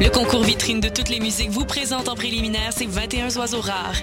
Le concours vitrine de toutes les musiques vous présente en préliminaire ces 21 oiseaux rares.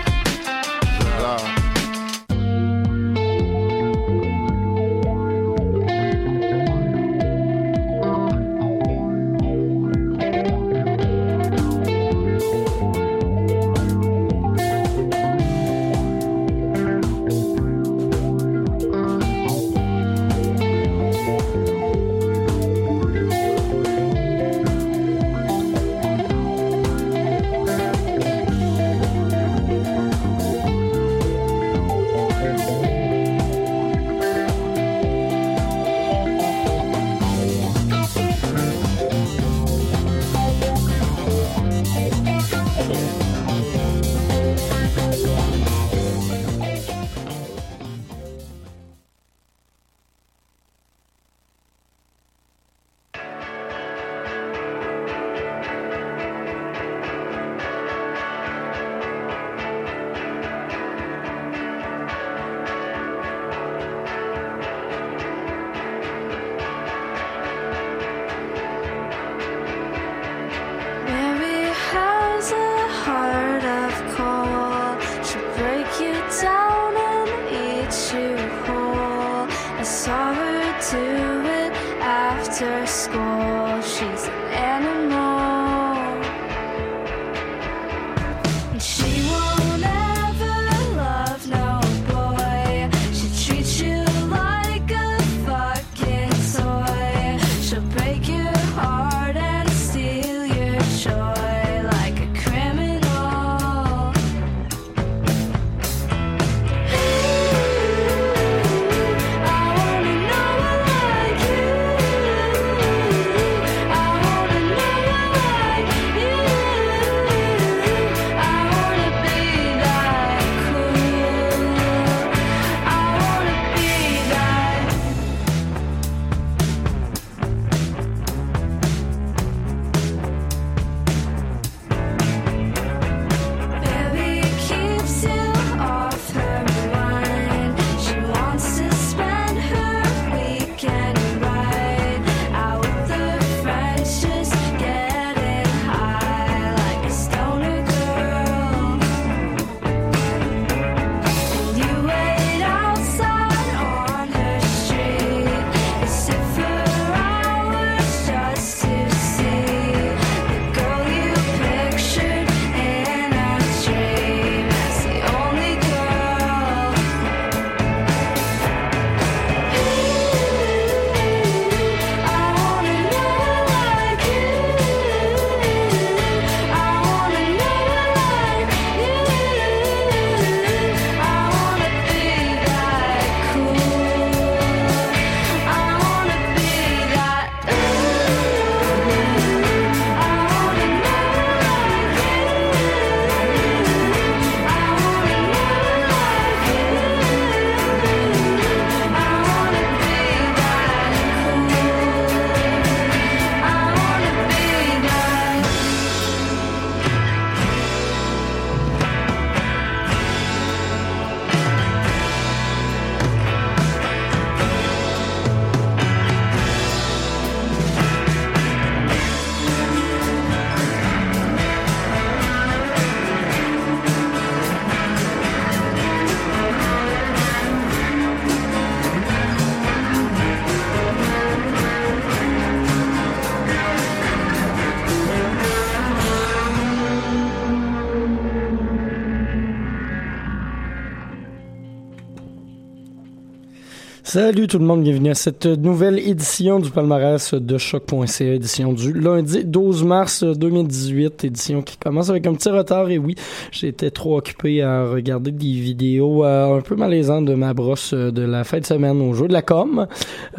Salut tout le monde, bienvenue à cette nouvelle édition du palmarès de choc.ca, édition du lundi 12 mars 2018, édition qui commence avec un petit retard et oui, j'étais trop occupé à regarder des vidéos euh, un peu malaisantes de ma brosse euh, de la fin de semaine au jeu de la com,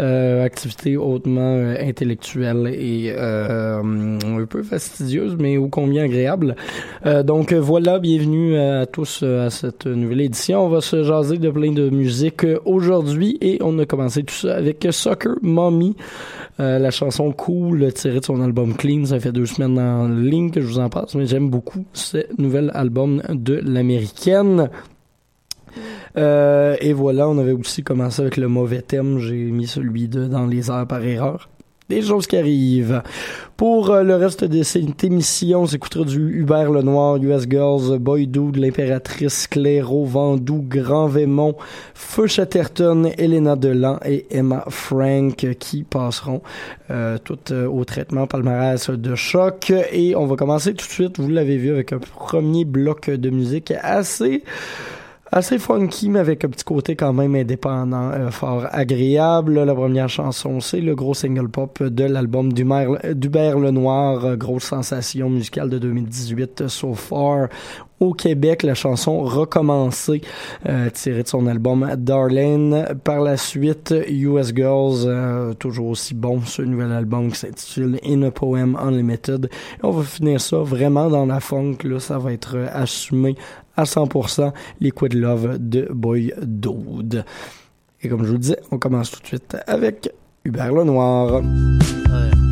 euh, activité hautement intellectuelle et un peu fastidieuse mais ô combien agréable. Donc voilà, bienvenue à tous à cette nouvelle édition. On va se jaser de plein de musique aujourd'hui et on a commencé tout ça avec Soccer Mommy, euh, la chanson cool tirée de son album Clean. Ça fait deux semaines en ligne que je vous en passe, mais j'aime beaucoup ce nouvel album de l'américaine. Euh, et voilà, on avait aussi commencé avec le mauvais thème. J'ai mis celui de Dans les airs par erreur. Des choses qui arrivent. Pour euh, le reste de cette émission, on s'écoutera du Hubert Lenoir, US Girls, Boy Dude, l'Impératrice, Clairo, Vendoux, Grand Vémont, Feu Chatterton, Elena Delan et Emma Frank qui passeront euh, toutes euh, au traitement palmarès de choc. Et on va commencer tout de suite, vous l'avez vu, avec un premier bloc de musique assez assez funky, mais avec un petit côté quand même indépendant, euh, fort agréable. La première chanson, c'est le gros single pop de l'album d'Hubert Lenoir, euh, grosse sensation musicale de 2018 euh, so far. Au Québec, la chanson Recommencer, euh, tirée de son album Darlene. Par la suite, US Girls, euh, toujours aussi bon, ce nouvel album qui s'intitule In a Poem Unlimited. Et on va finir ça vraiment dans la funk, là, ça va être euh, assumé à 100% Liquid Love de Boy Dude. Et comme je vous le disais, on commence tout de suite avec Hubert Lenoir. Aime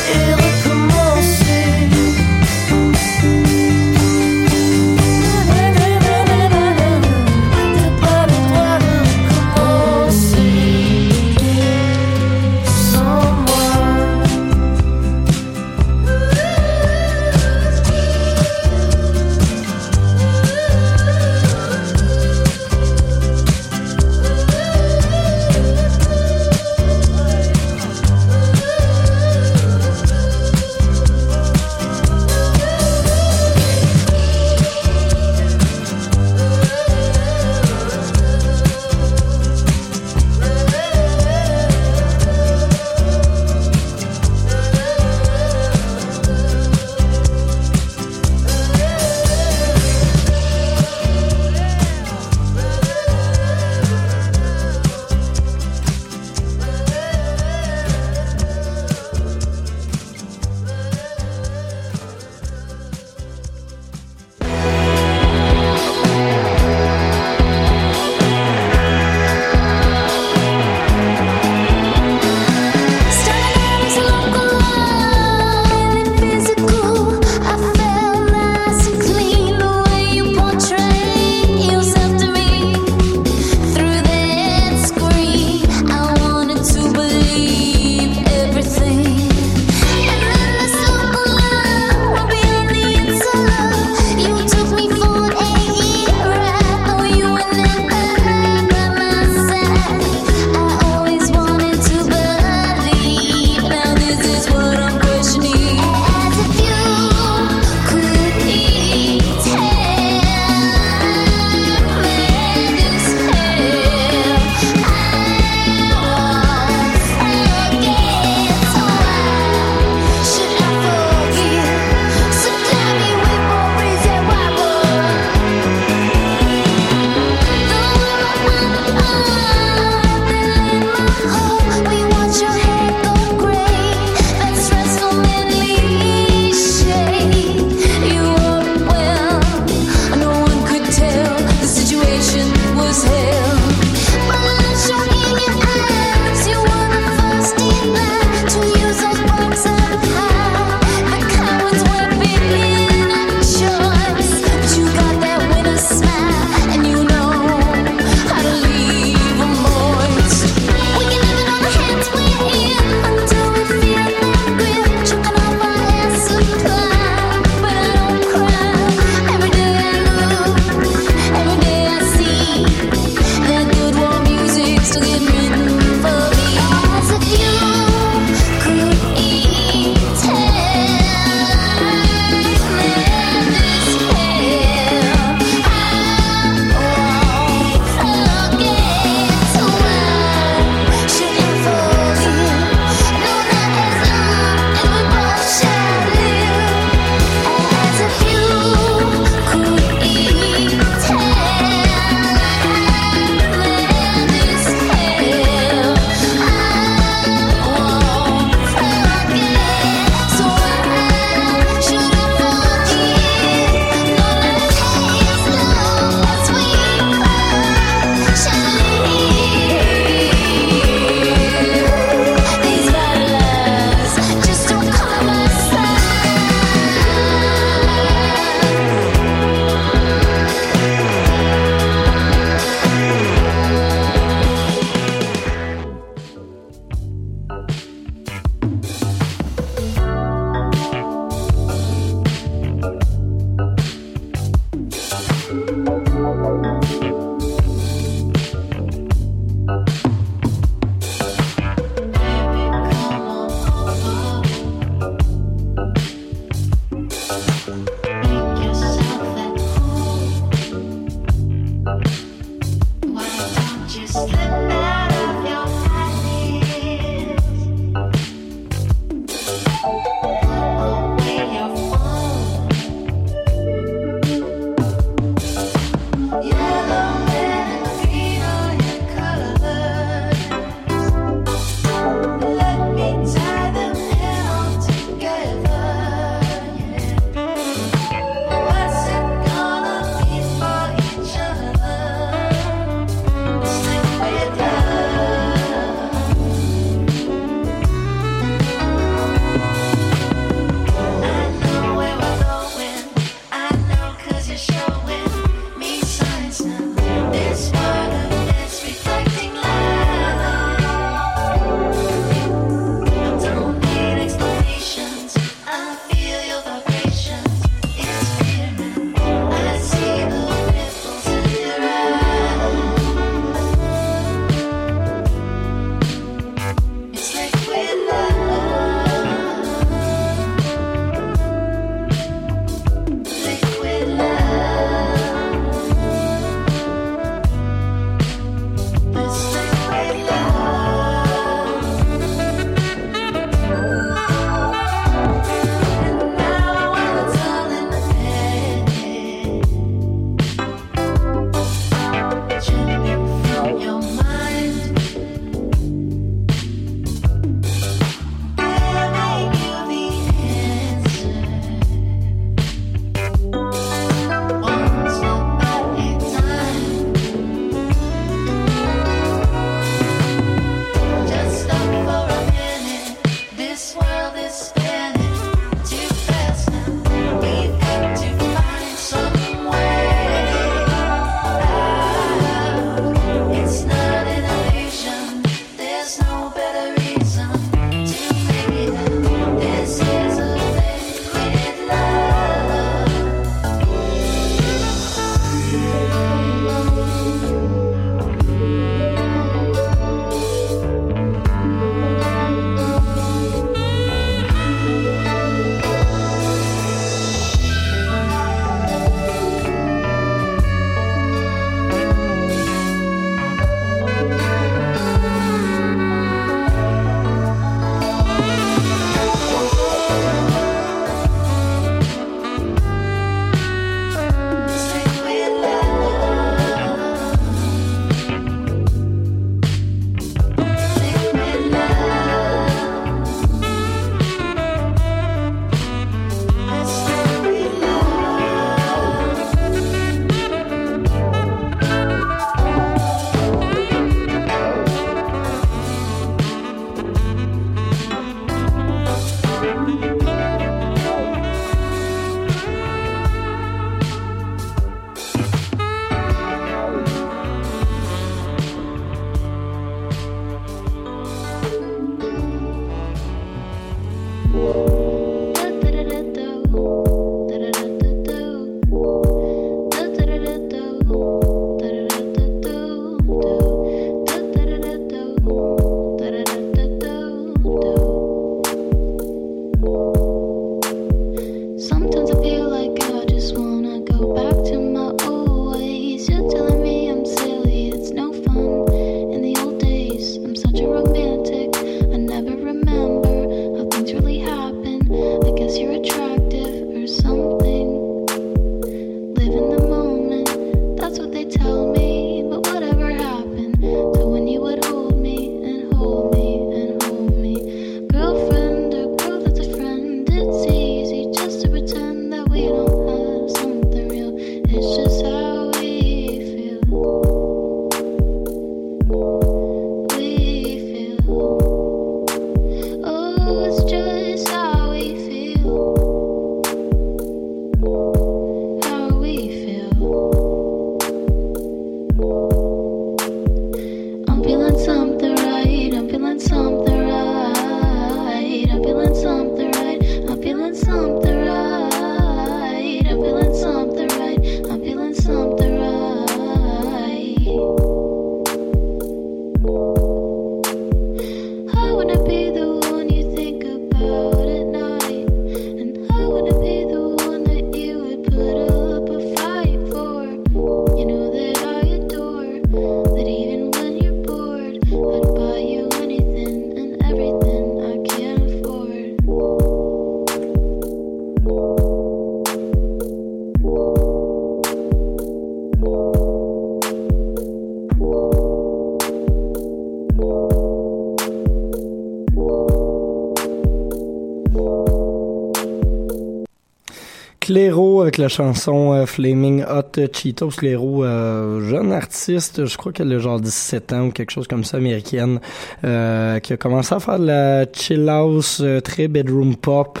avec la chanson euh, Flaming Hot Cheetos. L'Héros, euh, jeune artiste, je crois qu'elle a genre 17 ans ou quelque chose comme ça, américaine, euh, qui a commencé à faire de la chill house, euh, très bedroom pop,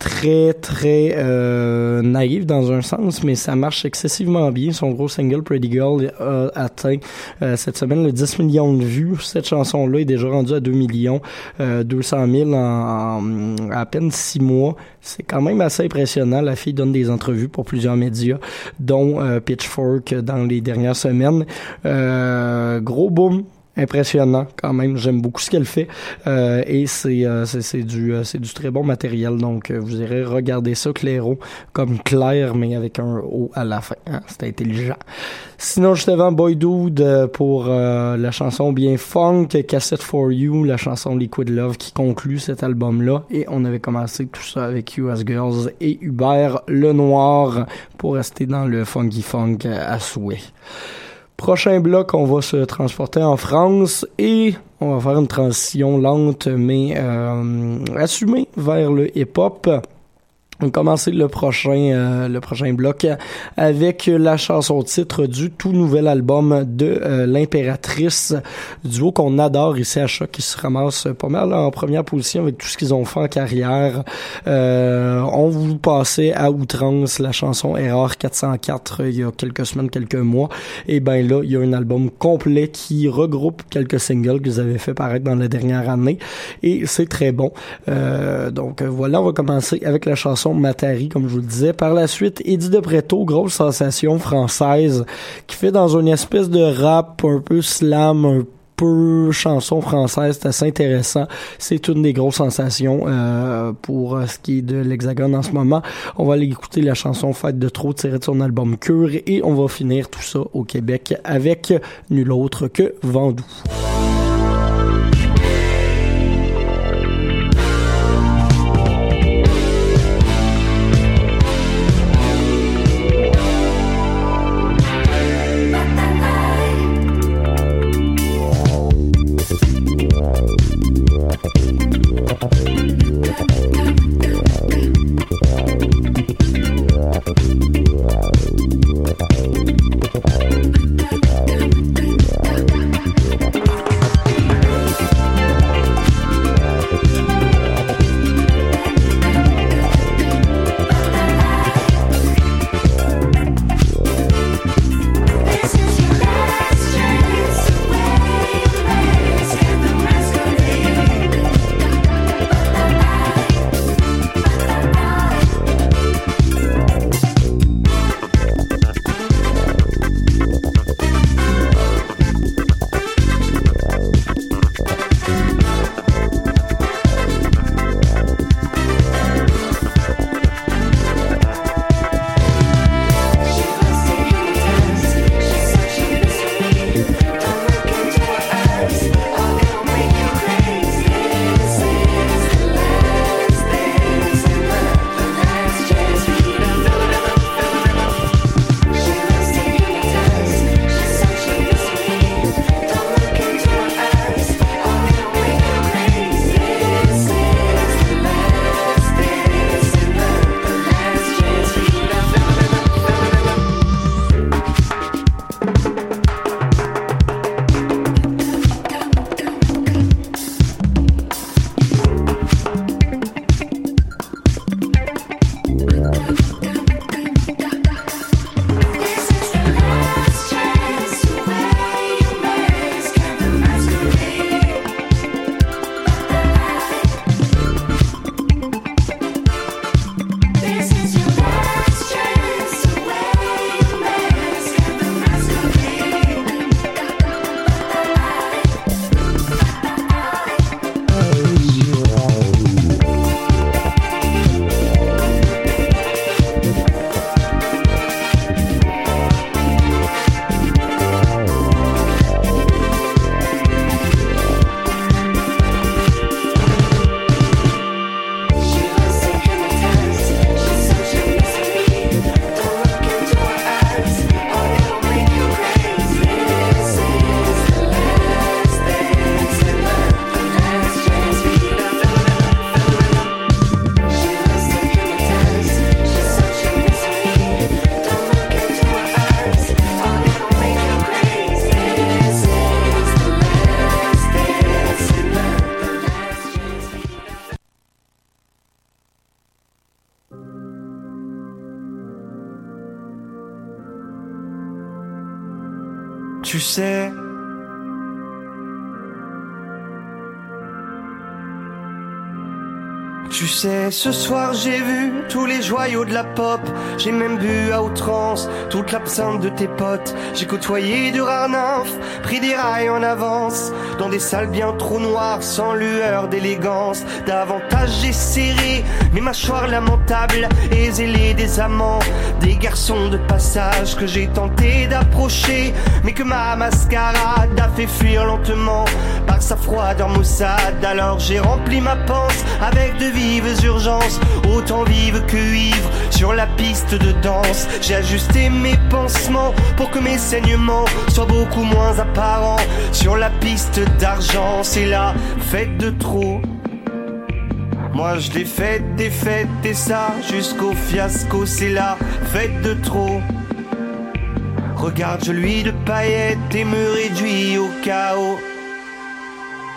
très très euh, naïve dans un sens, mais ça marche excessivement bien. Son gros single Pretty Girl a atteint euh, cette semaine le 10 millions de vues. Cette chanson-là est déjà rendue à 2 millions euh, 200 000 en, en à peine 6 mois. C'est quand même assez impressionnant. La fille donne des entrevues pour plusieurs médias, dont euh, Pitchfork dans les dernières semaines. Euh, gros boom impressionnant quand même. J'aime beaucoup ce qu'elle fait euh, et c'est euh, c'est du euh, c'est du très bon matériel. Donc euh, vous irez regarder ça Clairo comme Claire mais avec un O à la fin. Hein, c'est intelligent. Sinon juste avant Boy Dude euh, pour euh, la chanson bien funk Cassette for You, la chanson Liquid Love qui conclut cet album là et on avait commencé tout ça avec US Girls et Hubert Le Noir pour rester dans le funky funk à souhait. Prochain bloc, on va se transporter en France et on va faire une transition lente mais euh, assumée vers le hip-hop. On va commencer le prochain, euh, le prochain bloc avec la chanson titre du tout nouvel album de euh, l'impératrice, duo qu'on adore ici à Choc, qui se ramasse pas mal en première position avec tout ce qu'ils ont fait en carrière. Euh, on vous passait à outrance la chanson Erreur 404 il y a quelques semaines, quelques mois. Et ben là, il y a un album complet qui regroupe quelques singles qu'ils avaient fait paraître dans la dernière année. Et c'est très bon. Euh, donc voilà, on va commencer avec la chanson Matari, comme je vous le disais. Par la suite, Eddie de Preto, grosse sensation française, qui fait dans une espèce de rap un peu slam, un peu chanson française, c'est assez intéressant. C'est une des grosses sensations euh, pour euh, ce qui est de l'Hexagone en ce moment. On va aller écouter la chanson Fête de trop tirée de son album Cure et on va finir tout ça au Québec avec nul autre que Vendoux. Sais, ce soir j'ai vu tous les joyaux de la pop. J'ai même bu à outrance toute l'absinthe de tes J'ai côtoyé de rares nymphes, pris des rails en avance. Dans des salles bien trop noires, sans lueur d'élégance. Davantage j'ai serré mes mâchoires lamentables et zélé des amants. Des garçons de passage que j'ai tenté d'approcher. Mais que ma mascarade a fait fuir lentement par sa froideur maussade. Alors j'ai rempli ma panse avec de vives urgences, autant vives que ivres sur la piste de danse. J'ai ajusté mes pansements pour que mes saignements soient beaucoup moins apparents sur la piste d'argent. C'est la fête de trop. Moi je l'ai faite, des et ça jusqu'au fiasco, c'est la fête de trop. Regarde, je lui de paillettes et me réduis au chaos.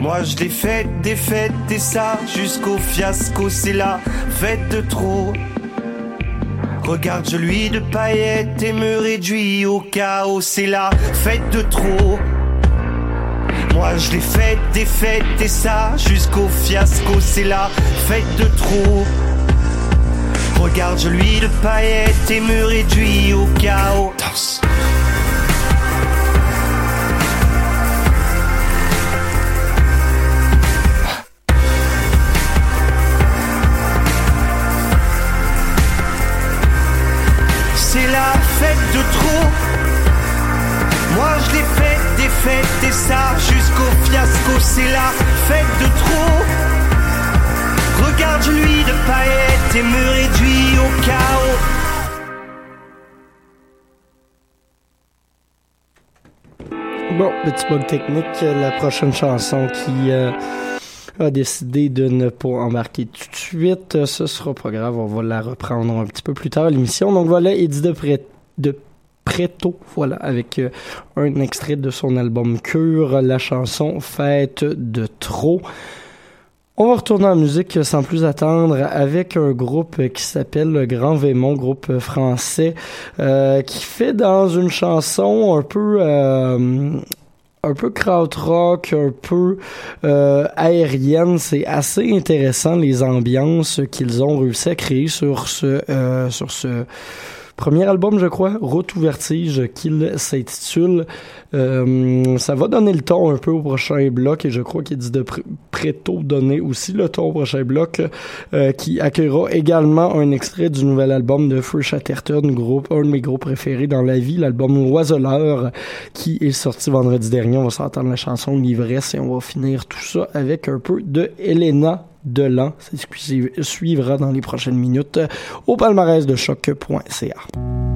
Moi je l'ai faite, des fêtes et ça jusqu'au fiasco, c'est la fête de trop. Regarde, je lui de paillettes et me réduis au chaos, c'est la fête de trop. Moi je l'ai faite, des fêtes et ça jusqu'au fiasco, c'est la fête de trop. Regarde, je lui de paillettes et me réduis au chaos. C'est la fête de trop. Moi je l'ai faite, des fêtes et ça jusqu'au fiasco. C'est la fête de trop. Regarde, lui de paillettes et me réduis au chaos. Bon, petit bug technique. La prochaine chanson qui euh, a décidé de ne pas embarquer tout de suite, ce sera pas grave. On va la reprendre un petit peu plus tard l'émission. Donc voilà, Eddie de, Pré de Préto, voilà, avec euh, un extrait de son album Cure, la chanson Fête de trop. On va retourner en musique sans plus attendre avec un groupe qui s'appelle le Grand Vémont, groupe français, euh, qui fait dans une chanson un peu euh, un peu krautrock, un peu euh, aérienne. C'est assez intéressant les ambiances qu'ils ont réussi à créer sur ce euh, sur ce premier album, je crois, Route ou Vertige, qu'il s'intitule. Euh, ça va donner le ton un peu au prochain bloc et je crois qu'il dit de pr préto donner aussi le ton au prochain bloc euh, qui accueillera également un extrait du nouvel album de Free Chatterton, groupe, un de mes groupes préférés dans la vie, l'album Oiseleur qui est sorti vendredi dernier. On va s'entendre la chanson L'ivresse et on va finir tout ça avec un peu de Elena de l'an. C'est ce suivra dans les prochaines minutes au palmarès de choc.ca.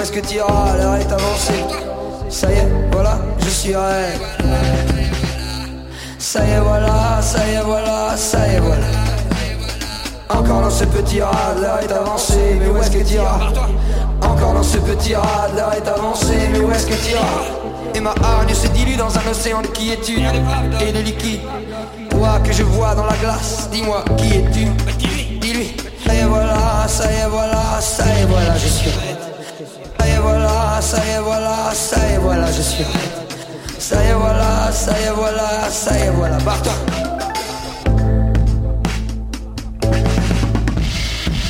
où est-ce que t'iras L'heure est avancée. Ça y est, voilà, je suis raide. Ça y est, voilà, ça y est, voilà, ça y est, voilà. Encore dans ce petit rad, l'heure est avancée, mais où est-ce que t'iras Encore dans ce petit rad, l'heure est avancée, mais où est-ce que t'iras Et ma hargne se dilue dans un océan de quiétude et de liquide. Toi que je vois dans la glace, dis-moi qui es-tu Dis-lui. Ça y est, voilà, ça y est, voilà, ça y est, voilà, je suis. Ça y est, voilà, ça y est, voilà, ça y est, voilà, je suis raide. Ça y est, voilà, ça y est, voilà, ça y est, voilà, barre-toi.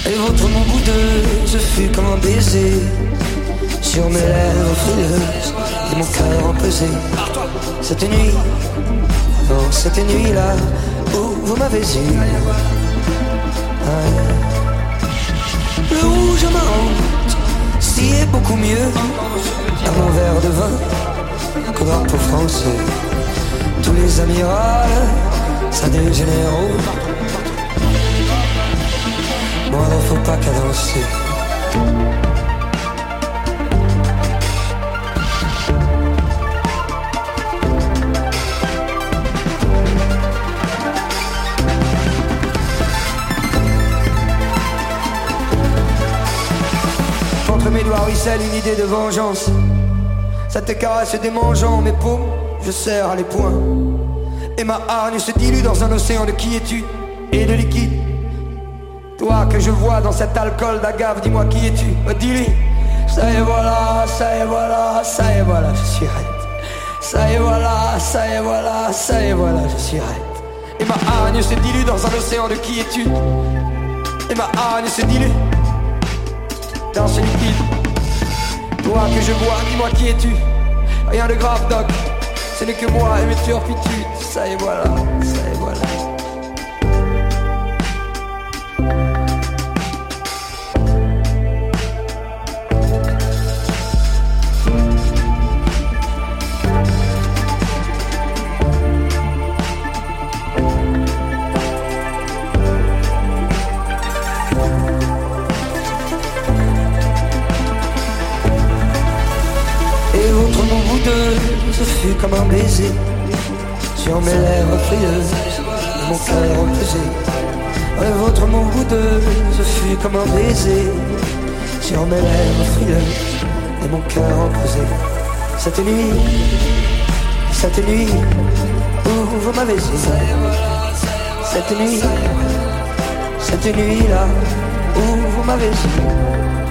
Et votre mon bout de ce fut comme un baiser Sur mes lèvres frileuses Et mon cœur empesé Cette nuit Non, cette nuit-là Où vous m'avez eu. Le rouge est beaucoup mieux À mon verre de vin Que drapeau français. Tous les amirals Ça dégénère moi ne faut pas cadencer ruisselle une idée de vengeance. Ça te caresse démangeant mes paumes Je serre les poings. Et ma hargne se dilue dans un océan de quiétude et de liquide. Toi que je vois dans cet alcool d'agave, dis-moi qui es-tu? Oh, Dis-lui. Ça y est voilà, ça y est voilà, ça y est voilà, je suis raide. Ça y est voilà, ça y est voilà, ça y est voilà, je suis raide. Et ma hargne se dilue dans un océan de qui es-tu Et ma hargne se dilue Dans ce liquide Que je vois, dis-moi qui es-tu. Rien de grave doc. Ce n'est que moi et mes turpitudes. Ça y est voilà, ça y est voilà fut comme un baiser Sur mes lèvres frileuses mon cœur empesé Et votre mon bout de ce fut comme un baiser Sur mes lèvres frileuses et mon cœur empesé Cette nuit, cette nuit où vous m'avez dit Cette nuit, cette nuit-là où vous m'avez dit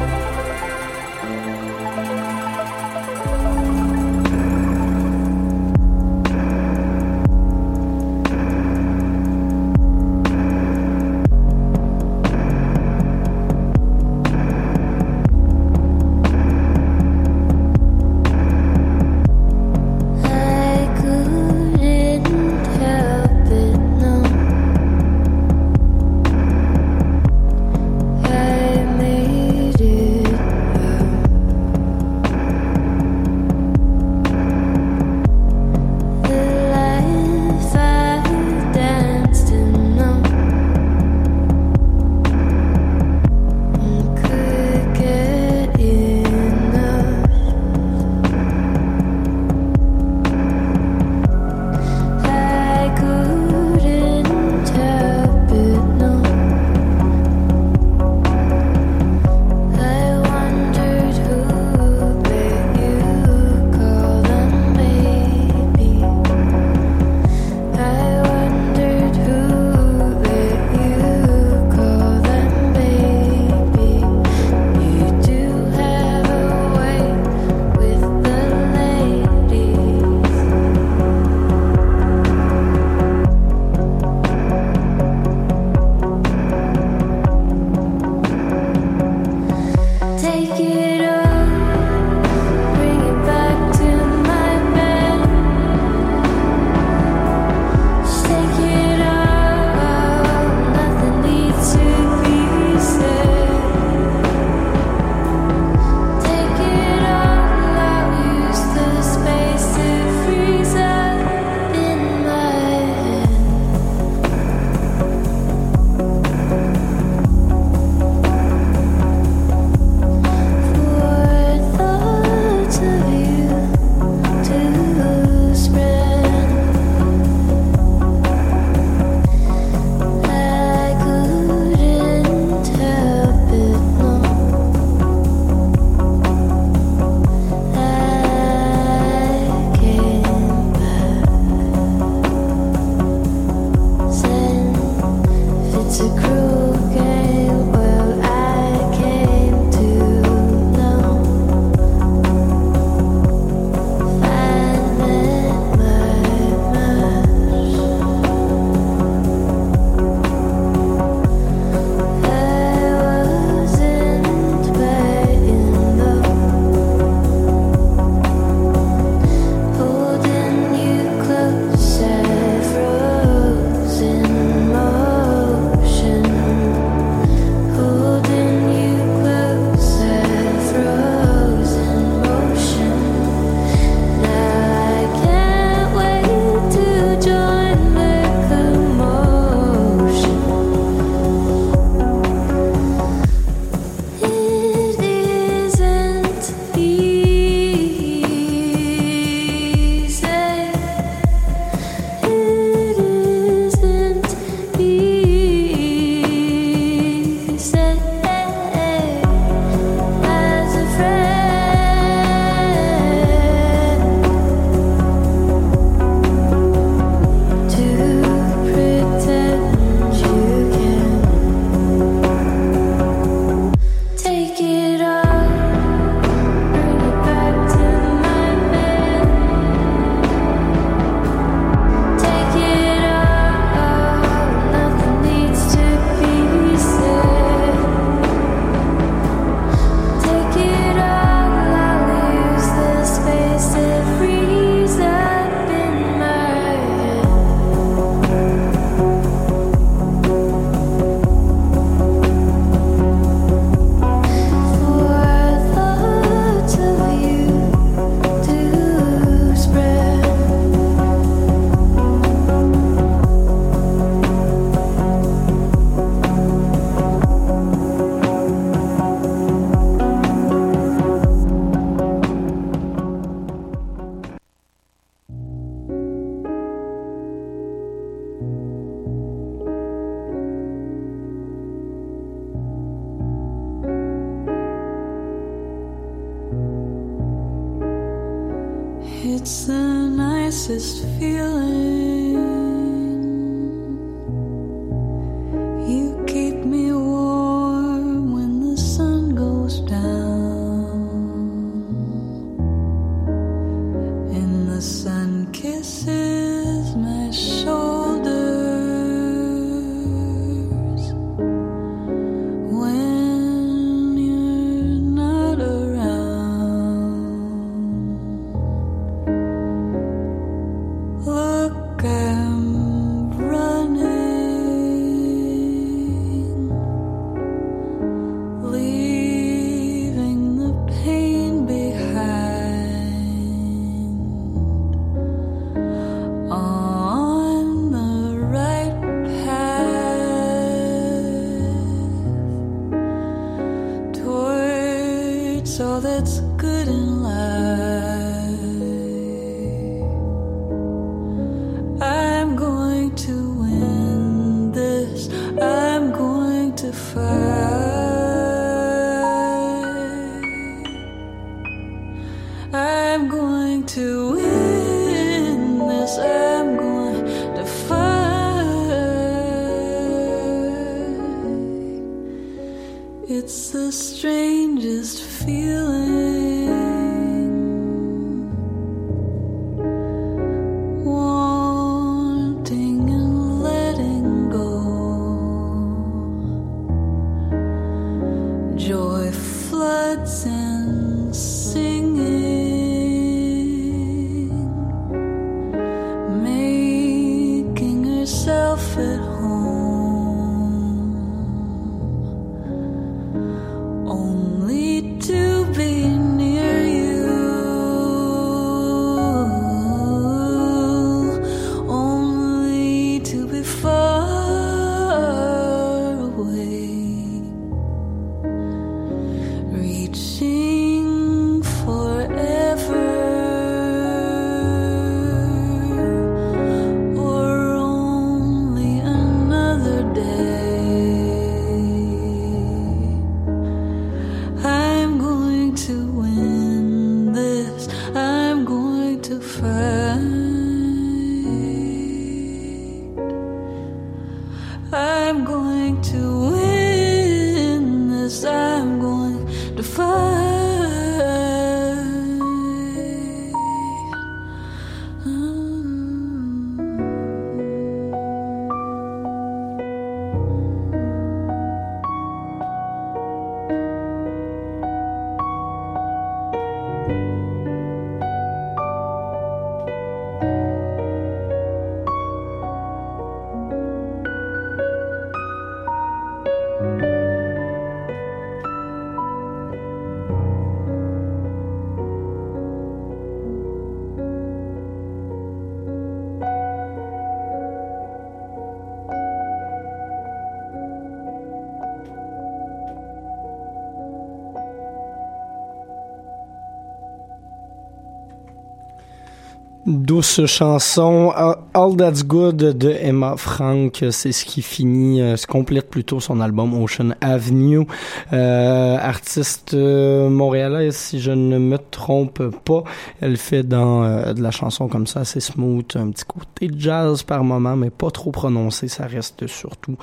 Douce chanson, All- That's Good de Emma Frank, c'est ce qui finit, euh, se complète plutôt son album Ocean Avenue. Euh, artiste euh, montréalaise, si je ne me trompe pas, elle fait dans euh, de la chanson comme ça, assez smooth, un petit côté jazz par moment, mais pas trop prononcé, ça reste surtout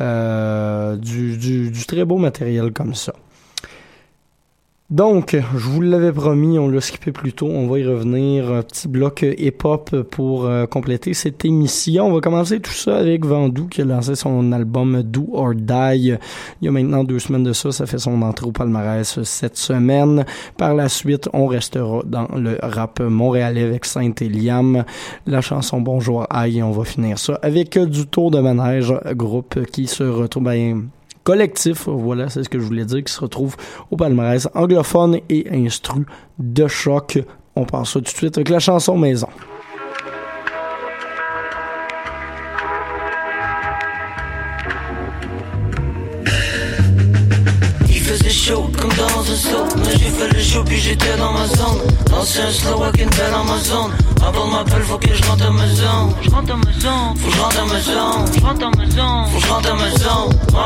euh, du, du, du très beau matériel comme ça. Donc, je vous l'avais promis, on l'a skippé plus tôt, on va y revenir. Un petit bloc hip-hop pour euh, compléter cette émission. On va commencer tout ça avec Vandou qui a lancé son album Do or Die. Il y a maintenant deux semaines de ça, ça fait son entrée au palmarès cette semaine. Par la suite, on restera dans le rap montréalais avec Saint-Eliam, la chanson Bonjour Aïe, et on va finir ça avec du Tour de Manège, groupe qui se retrouve... Ben, collectif, voilà, c'est ce que je voulais dire, qui se retrouve au palmarès anglophone et instru de choc. On passe ça tout de suite avec la chanson Maison. Il faisait chaud comme dans un slow, mais j'ai fait le show puis j'étais dans ma zone. Lancé un slow avec une belle Amazon. Avant m'appelle, faut que je rentre à ma zone. Je rentre à ma zone, faut que je rentre à ma zone. Je rentre à ma zone, faut que je rentre à ma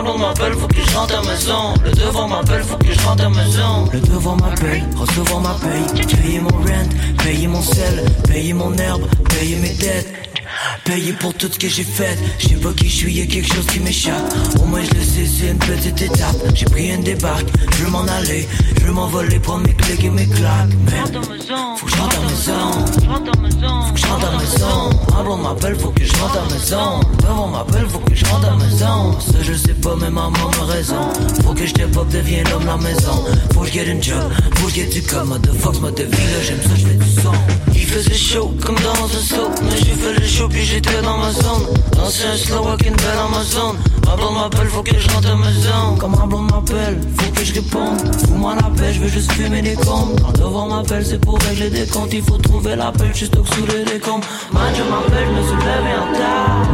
Avant m'appelle, faut que je rentre à ma zone. Le devant m'appelle, faut que je rentre à ma zone. Le devant m'appelle, recevoir ma paye. Payer mon rent, payer mon sel, payer mon herbe, payer mes dettes. Payé pour tout ce que j'ai fait, je sais pas qui je suis, y'a quelque chose qui m'échappe. Au moins je le sais, c'est une petite étape. J'ai pris une débarque, je veux m'en aller, je veux m'envoler, prendre mes clés et mes claques. Mais faut que je rentre à la maison, faut que je rentre à la maison. Bon m'appelle, faut que je rentre à la maison. Devant m'appelle, faut que je rentre à la maison. Ça je sais pas, mais maman a raison. Faut que je pop, devienne l'homme la maison. Faut que je get une job, faut que je get du com, mode de là j'aime ça, je fais du son. Il faisait chaud comme dans un saut, mais j'ai fait le show puis j'étais dans ma zone. Lancé un slow avec une belle Amazon. Un bon m'appelle, faut que je rentre à ma zone. Comme un bon m'appelle, faut que je réponde. Fous-moi la paix, je veux juste fumer des comptes. Quand devant m'appelle, c'est pour régler des comptes. Il faut trouver la paix, je stocke sous les décombres. Je m'appelle, je me suis levé en tard.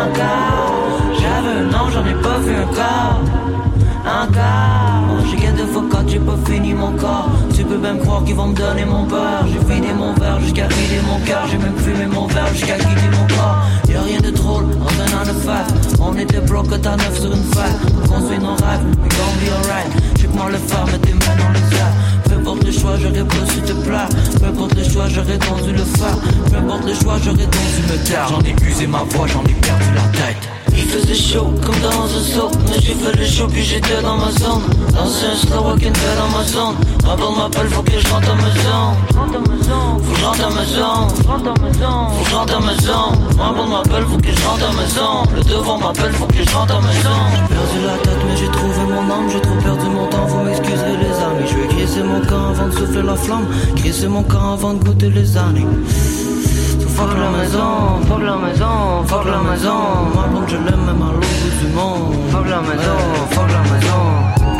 Un quart, j'avais un an, j'en ai pas vu un quart. Un quart, j'ai the fuck out, j'ai pas fini mon corps. Tu peux même croire qu'ils vont me donner mon beurre. J'ai vidé mon verre jusqu'à vider mon cœur. J'ai même fumé mon verre jusqu'à quitter mon corps. Y'a rien de drôle un an de fête. On était bloqué à neuf sur une fête. On construit nos rêves, we gon' be alright. J'ai que moi le faire, mets tes mains dans les airs. Peu importe le choix, j'aurais pas su te plaire. Peu importe le choix, j'aurais dû le faire. Peu importe le choix, j'aurais dû me taire. J'en ai usé ma voix, j'en ai perdu la tête. Il faisait chaud comme dans un saut. Mais j'ai fait le show puis j'étais dans ma zone. Lancé un slow avec une belle Amazon Ma bonne m'appelle faut que je rentre à ma zone. Faut que je rentre à ma zone. Faut que je rentre à ma zone. Ma bonne m'appelle faut que je rentre à ma zone. Le devant m'appelle faut que je rentre à ma zone. J'ai perdu la tête mais j'ai trouvé mon âme. J'ai trop perdu mon temps vous m'excuserez les amis. Je vais grisser mon camp avant de souffler la flamme. Grisser mon camp avant de goûter les années Fuck la maison, fuck la maison, fuck la maison. Ma blonde, je à l'autre bout du monde. Fuck la maison, fuck la maison.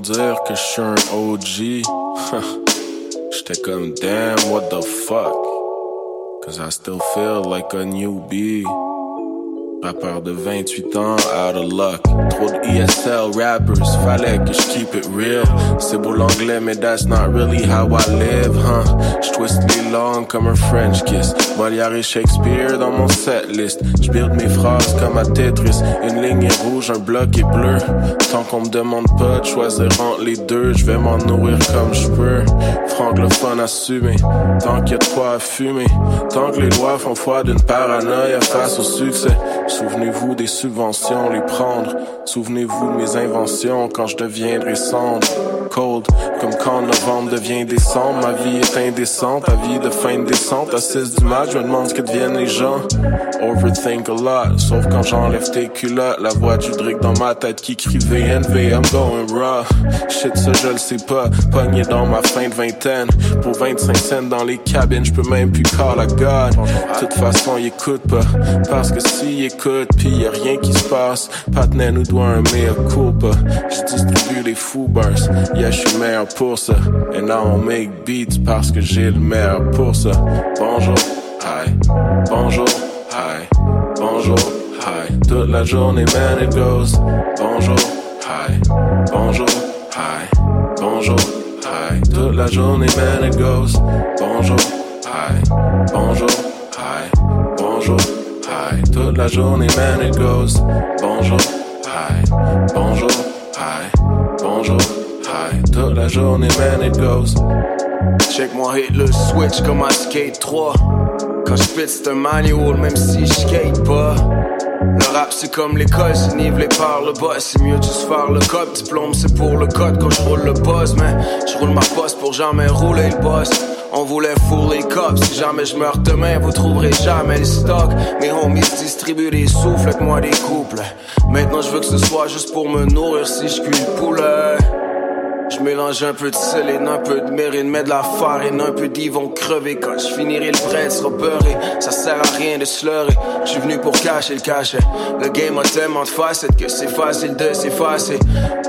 Dire que je suis un OG. J'étais comme damn, what the fuck? Cause I still feel like a newbie. Rappeur de 28 ans, out of luck. Trop de ESL rappers, fallait que je keep it real. C'est beau l'anglais, mais that's not really how I live, huh? J'twist les langues comme un French kiss. Molière et Shakespeare dans mon setlist. J'build mes phrases comme à Tetris. Une ligne est rouge, un bloc est bleu. Tant qu'on me demande pas de choisir entre les deux, je vais m'en nourrir comme je peux. Francophone assumé, tant qu'il y a de quoi à fumer. Tant que les lois font foi d'une paranoïa face au succès. Souvenez-vous des subventions, les prendre. Souvenez-vous de mes inventions quand je deviendrai cendre. Cold, comme quand novembre devient décembre. Ma vie est indécente, ta vie de fin de descente. À 6 du match, je me demande ce que deviennent les gens. Overthink a lot, sauf quand j'enlève tes culottes. La voix du drick dans ma tête qui crie VNV, I'm going raw. Shit, ça je le sais pas. Pogné dans ma fin de vingtaine. Pour 25 cents dans les cabines, je peux même plus call à God. De toute façon, il écoute pas. Parce que s'il écoute, pis y a rien qui se passe. Patnet nous doit un mea culpa. Je distribue les fous bars. Yeah, je suis meilleur pour ça. Et now on make beats parce que j'ai le meilleur pour ça. Bonjour, hi. Bonjour, hi. Bonjour, hi. Toute la journée, man, it goes. Bonjour, hi. Bonjour, hi. Bonjour, hi. Toute la journée, man, it goes. Bonjour, hi. Bonjour, Toute la journée, man, it goes. Bonjour, hi. Bonjour, hi. Bonjour, hi. Toute la journée, man, it goes. Check moi hit le switch comme un skate 3 Quand je c'est un manual même si je skate pas Le rap c'est comme l'école, c'est nivelé par le boss C'est mieux de juste faire le code, diplôme c'est pour le code Quand je roule le buzz, mais je roule ma poste pour jamais rouler le boss on voulait four les cops, si jamais je meurs demain, vous trouverez jamais les stocks. Mes homies distribuent des souffles, moi des couples. Maintenant je veux que ce soit juste pour me nourrir si je cuis le poulet. Je mélange un peu de séléne, un peu de mérine, mets de la farine, un peu d'y vont crever quand je finirai le bread sera. Ça sert à rien de se leurrer. Je suis venu pour cacher le cachet. Le game a tellement de facettes que c'est facile de s'effacer.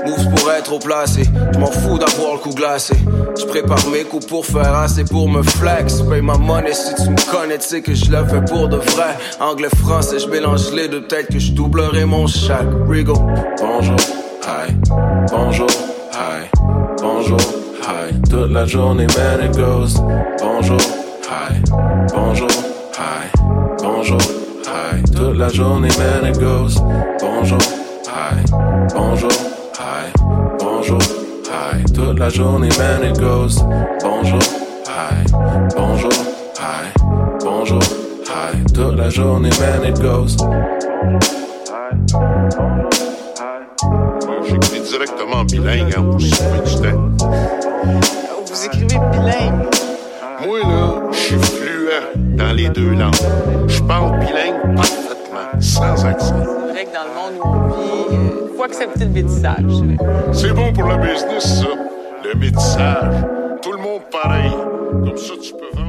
Moves pour être au placé. Je m'en fous d'avoir le coup glacé. Je prépare mes coups pour faire assez pour me flex. Paye ma monnaie si tu me connais, tu sais que je le fais pour de vrai. Anglais, français, je mélange les deux. Peut-être que je doublerai mon chaque. Rigo. Bonjour, hi. Bonjour, hi. Bonjour, hi. Toute la journée, man, it goes. Bonjour, hi. Bonjour, hi. Bonjour, hi. Toute la journée, man, it goes. Bonjour, hi. Bonjour, hi. Bonjour, hi. Toute la journée, man, it goes. Bonjour, hi. Bonjour, hi. Bonjour, hi. Toute la journée, man, it goes. Moi, j'écris directement bilingue, sauver du temps. Vous écrivez bilingue. Moi, là, je suis fluent dans les deux langues. Je parle bilingue parfaitement, sans accent. C'est vrai que dans le monde où on vit, il faut accepter le métissage. C'est bon pour le business, ça. Le métissage. Tout le monde pareil. Comme ça, tu peux vendre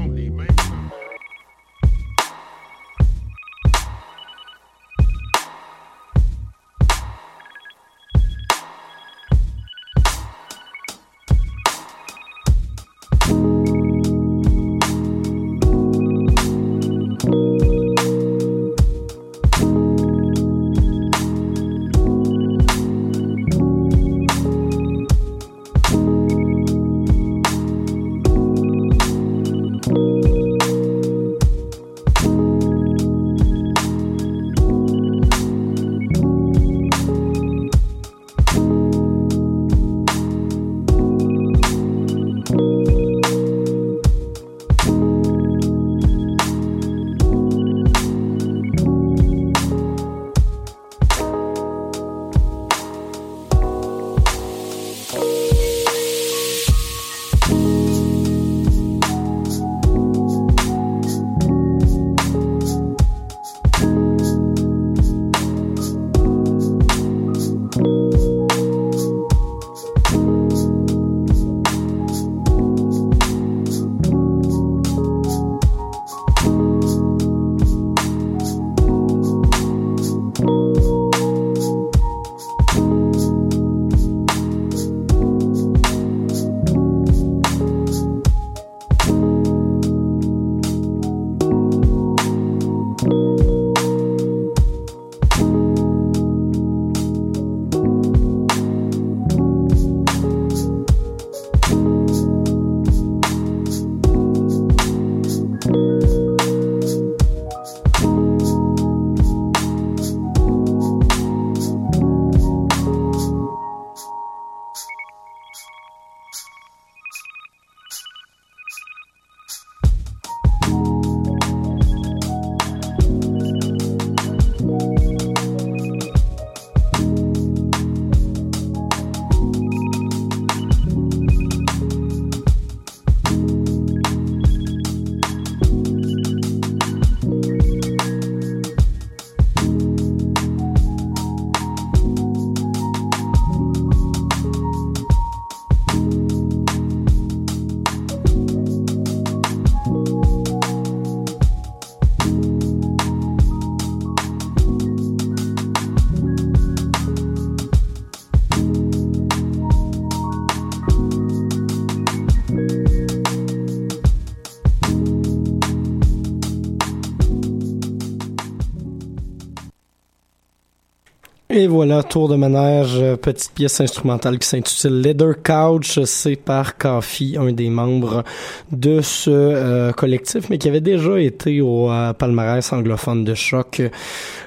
Et voilà, tour de manège, euh, petite pièce instrumentale qui s'intitule Leather Couch. C'est par Kafi, un des membres de ce euh, collectif, mais qui avait déjà été au euh, palmarès anglophone de choc.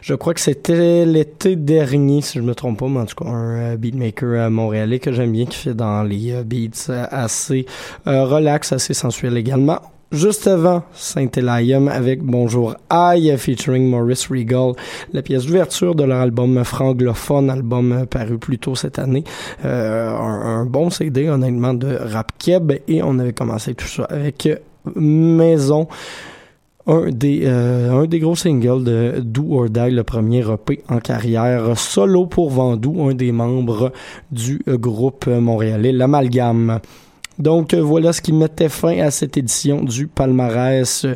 Je crois que c'était l'été dernier, si je me trompe pas, mais en tout cas, un beatmaker montréalais que j'aime bien, qui fait dans les beats assez relax, assez sensuels également. Juste avant, Saint-Eliam avec Bonjour Aïe featuring Maurice Regal, la pièce d'ouverture de leur album franglophone, album paru plus tôt cette année. Euh, un, bon CD honnêtement de rap keb et on avait commencé tout ça avec Maison un des euh, un des gros singles de Do or Die, le premier EP en carrière solo pour Vandou, un des membres du groupe montréalais L'Amalgame. Donc euh, voilà ce qui mettait fin à cette édition du palmarès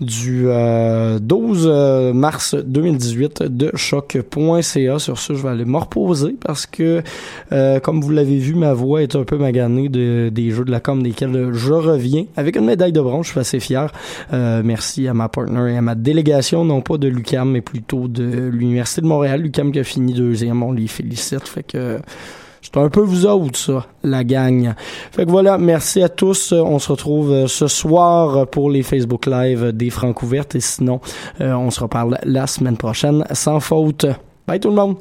du euh, 12 euh, mars 2018 de choc.ca. Sur ce, je vais aller me reposer parce que, euh, comme vous l'avez vu, ma voix est un peu maganée de, des jeux de la com desquels je reviens avec une médaille de bronze. Je suis assez fier. Euh, merci à ma partner et à ma délégation, non pas de l'UCAM, mais plutôt de l'Université de Montréal. L'UCAM qui a fini deuxième, on les félicite. Fait que c'est un peu vous autres, ça, la gang. Fait que voilà, merci à tous. Euh, on se retrouve euh, ce soir pour les Facebook Live des Francs ouvertes. Et sinon, euh, on se reparle la semaine prochaine, sans faute. Bye tout le monde!